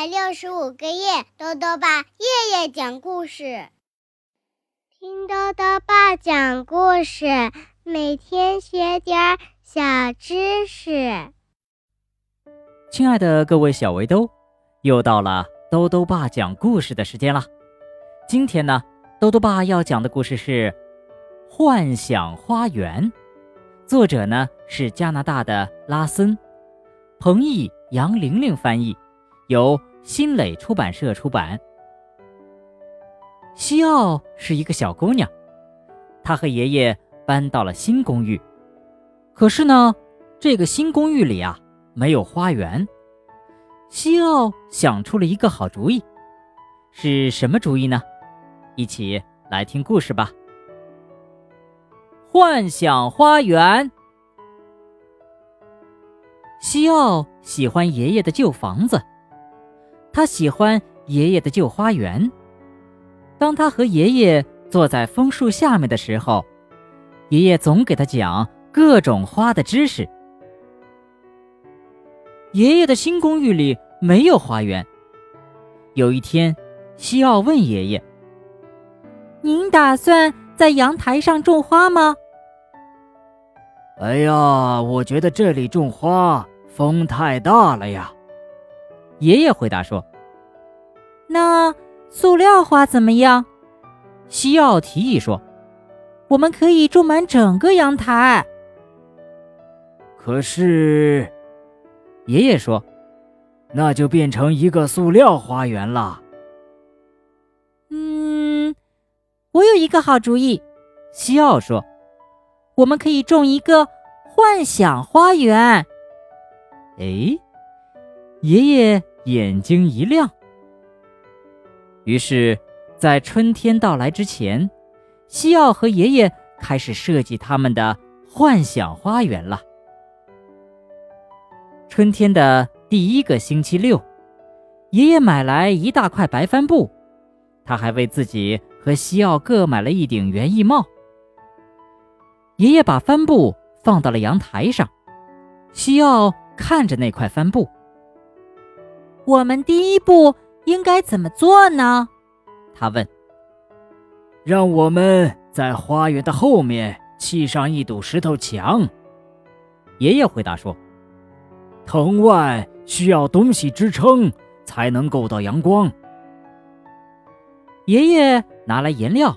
百六十五个夜，豆豆爸夜夜讲故事，听豆豆爸讲故事，每天学点小知识。亲爱的各位小围兜，又到了豆豆爸讲故事的时间了。今天呢，豆豆爸要讲的故事是《幻想花园》，作者呢是加拿大的拉森，彭毅、杨玲玲翻译。由新蕾出版社出版。西奥是一个小姑娘，她和爷爷搬到了新公寓。可是呢，这个新公寓里啊没有花园。西奥想出了一个好主意，是什么主意呢？一起来听故事吧。幻想花园。西奥喜欢爷爷的旧房子。他喜欢爷爷的旧花园。当他和爷爷坐在枫树下面的时候，爷爷总给他讲各种花的知识。爷爷的新公寓里没有花园。有一天，西奥问爷爷：“您打算在阳台上种花吗？”“哎呀，我觉得这里种花风太大了呀。”爷爷回答说：“那塑料花怎么样？”西奥提议说：“我们可以种满整个阳台。”可是，爷爷说：“那就变成一个塑料花园了。”嗯，我有一个好主意。”西奥说：“我们可以种一个幻想花园。”哎，爷爷。眼睛一亮，于是，在春天到来之前，西奥和爷爷开始设计他们的幻想花园了。春天的第一个星期六，爷爷买来一大块白帆布，他还为自己和西奥各买了一顶园艺帽。爷爷把帆布放到了阳台上，西奥看着那块帆布。我们第一步应该怎么做呢？他问。让我们在花园的后面砌上一堵石头墙。爷爷回答说：“藤蔓需要东西支撑，才能够到阳光。”爷爷拿来颜料，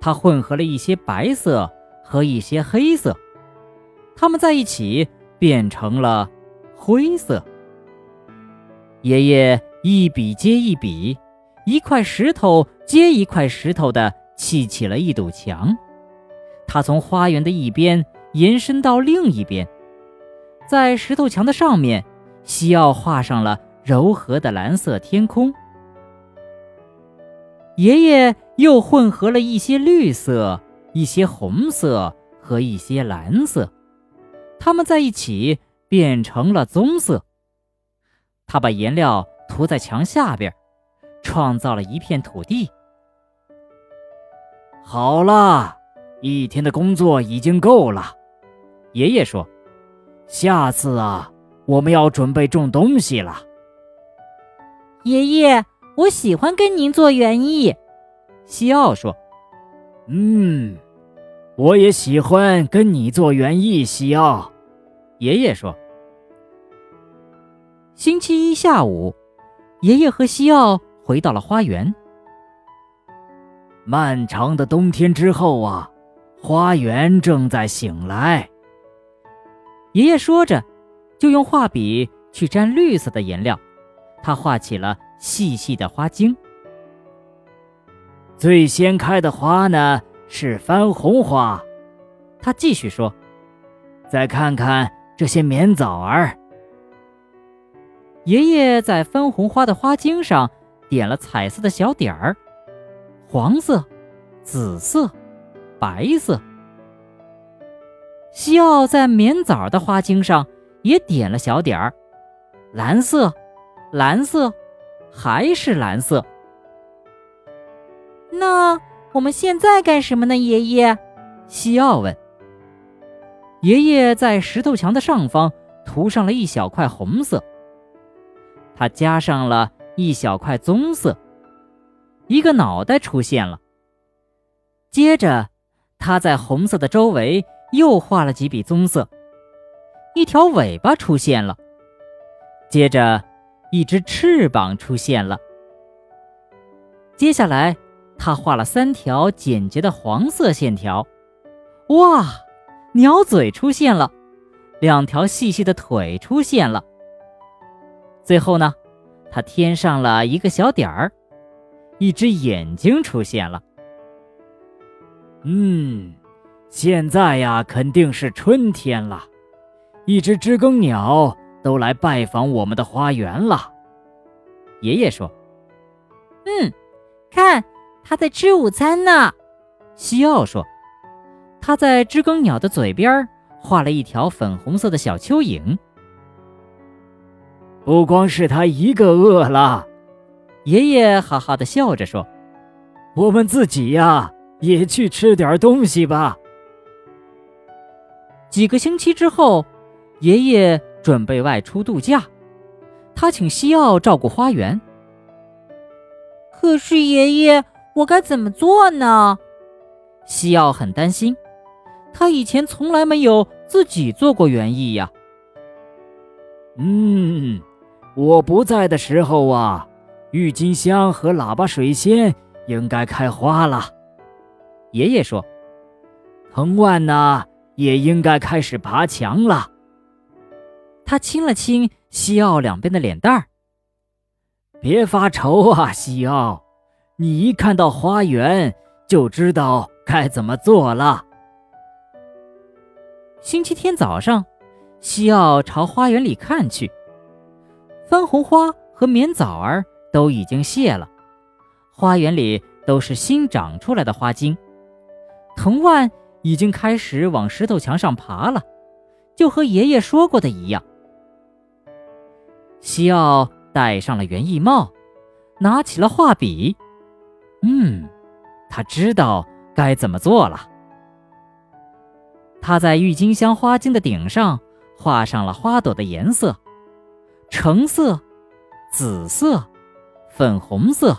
他混合了一些白色和一些黑色，它们在一起变成了灰色。爷爷一笔接一笔，一块石头接一块石头的砌起了一堵墙。他从花园的一边延伸到另一边，在石头墙的上面，西奥画上了柔和的蓝色天空。爷爷又混合了一些绿色、一些红色和一些蓝色，它们在一起变成了棕色。他把颜料涂在墙下边，创造了一片土地。好了，一天的工作已经够了。爷爷说：“下次啊，我们要准备种东西了。”爷爷，我喜欢跟您做园艺。西奥说：“嗯，我也喜欢跟你做园艺。”西奥，爷爷说。星期一下午，爷爷和西奥回到了花园。漫长的冬天之后啊，花园正在醒来。爷爷说着，就用画笔去沾绿色的颜料，他画起了细细的花茎。最先开的花呢是番红花，他继续说：“再看看这些棉枣儿。”爷爷在分红花的花茎上点了彩色的小点儿，黄色、紫色、白色。西奥在棉枣的花茎上也点了小点儿，蓝色、蓝色，还是蓝色。那我们现在干什么呢，爷爷？西奥问。爷爷在石头墙的上方涂上了一小块红色。他加上了一小块棕色，一个脑袋出现了。接着，他在红色的周围又画了几笔棕色，一条尾巴出现了。接着，一只翅膀出现了。接下来，他画了三条简洁的黄色线条。哇，鸟嘴出现了，两条细细的腿出现了。最后呢，他添上了一个小点儿，一只眼睛出现了。嗯，现在呀，肯定是春天了，一只知更鸟都来拜访我们的花园了。爷爷说：“嗯，看，它在吃午餐呢。”西奥说：“他在知更鸟的嘴边画了一条粉红色的小蚯蚓。”不光是他一个饿了，爷爷哈哈的笑着说：“我们自己呀，也去吃点东西吧。”几个星期之后，爷爷准备外出度假，他请西奥照顾花园。可是爷爷，我该怎么做呢？西奥很担心，他以前从来没有自己做过园艺呀。嗯。我不在的时候啊，郁金香和喇叭水仙应该开花了。爷爷说：“藤蔓呢，也应该开始爬墙了。”他亲了亲西奥两边的脸蛋儿。别发愁啊，西奥，你一看到花园就知道该怎么做了。星期天早上，西奥朝花园里看去。番红花和棉枣儿都已经谢了，花园里都是新长出来的花茎，藤蔓已经开始往石头墙上爬了，就和爷爷说过的一样。西奥戴上了园艺帽，拿起了画笔，嗯，他知道该怎么做了。他在郁金香花茎的顶上画上了花朵的颜色。橙色、紫色、粉红色。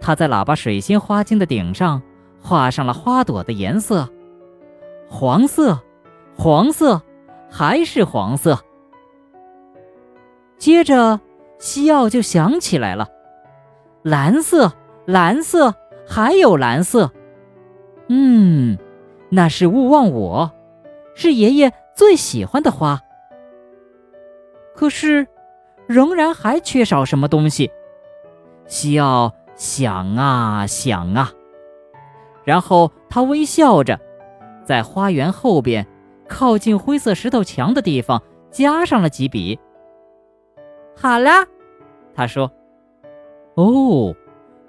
他在喇叭水仙花茎的顶上画上了花朵的颜色：黄色、黄色，还是黄色。接着，西奥就想起来了：蓝色、蓝色，还有蓝色。嗯，那是勿忘我，是爷爷最喜欢的花。可是，仍然还缺少什么东西。西奥想啊想啊，然后他微笑着，在花园后边靠近灰色石头墙的地方加上了几笔。好了，他说：“哦，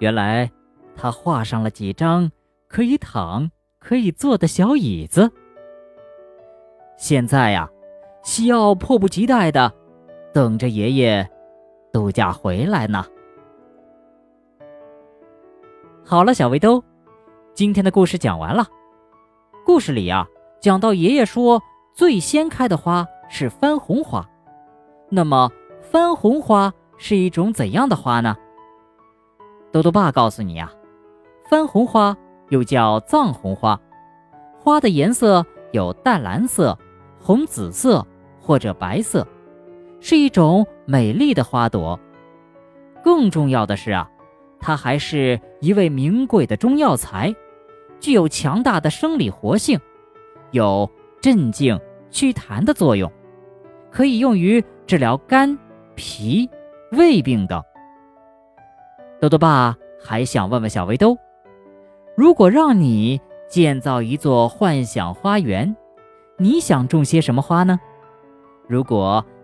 原来他画上了几张可以躺、可以坐的小椅子。现在呀，西奥迫不及待的。”等着爷爷度假回来呢。好了，小围兜，今天的故事讲完了。故事里啊，讲到爷爷说最先开的花是番红花。那么，番红花是一种怎样的花呢？豆豆爸告诉你啊，番红花又叫藏红花，花的颜色有淡蓝色、红紫色或者白色。是一种美丽的花朵，更重要的是啊，它还是一味名贵的中药材，具有强大的生理活性，有镇静祛痰的作用，可以用于治疗肝、脾、胃病等。豆豆爸还想问问小围兜，如果让你建造一座幻想花园，你想种些什么花呢？如果。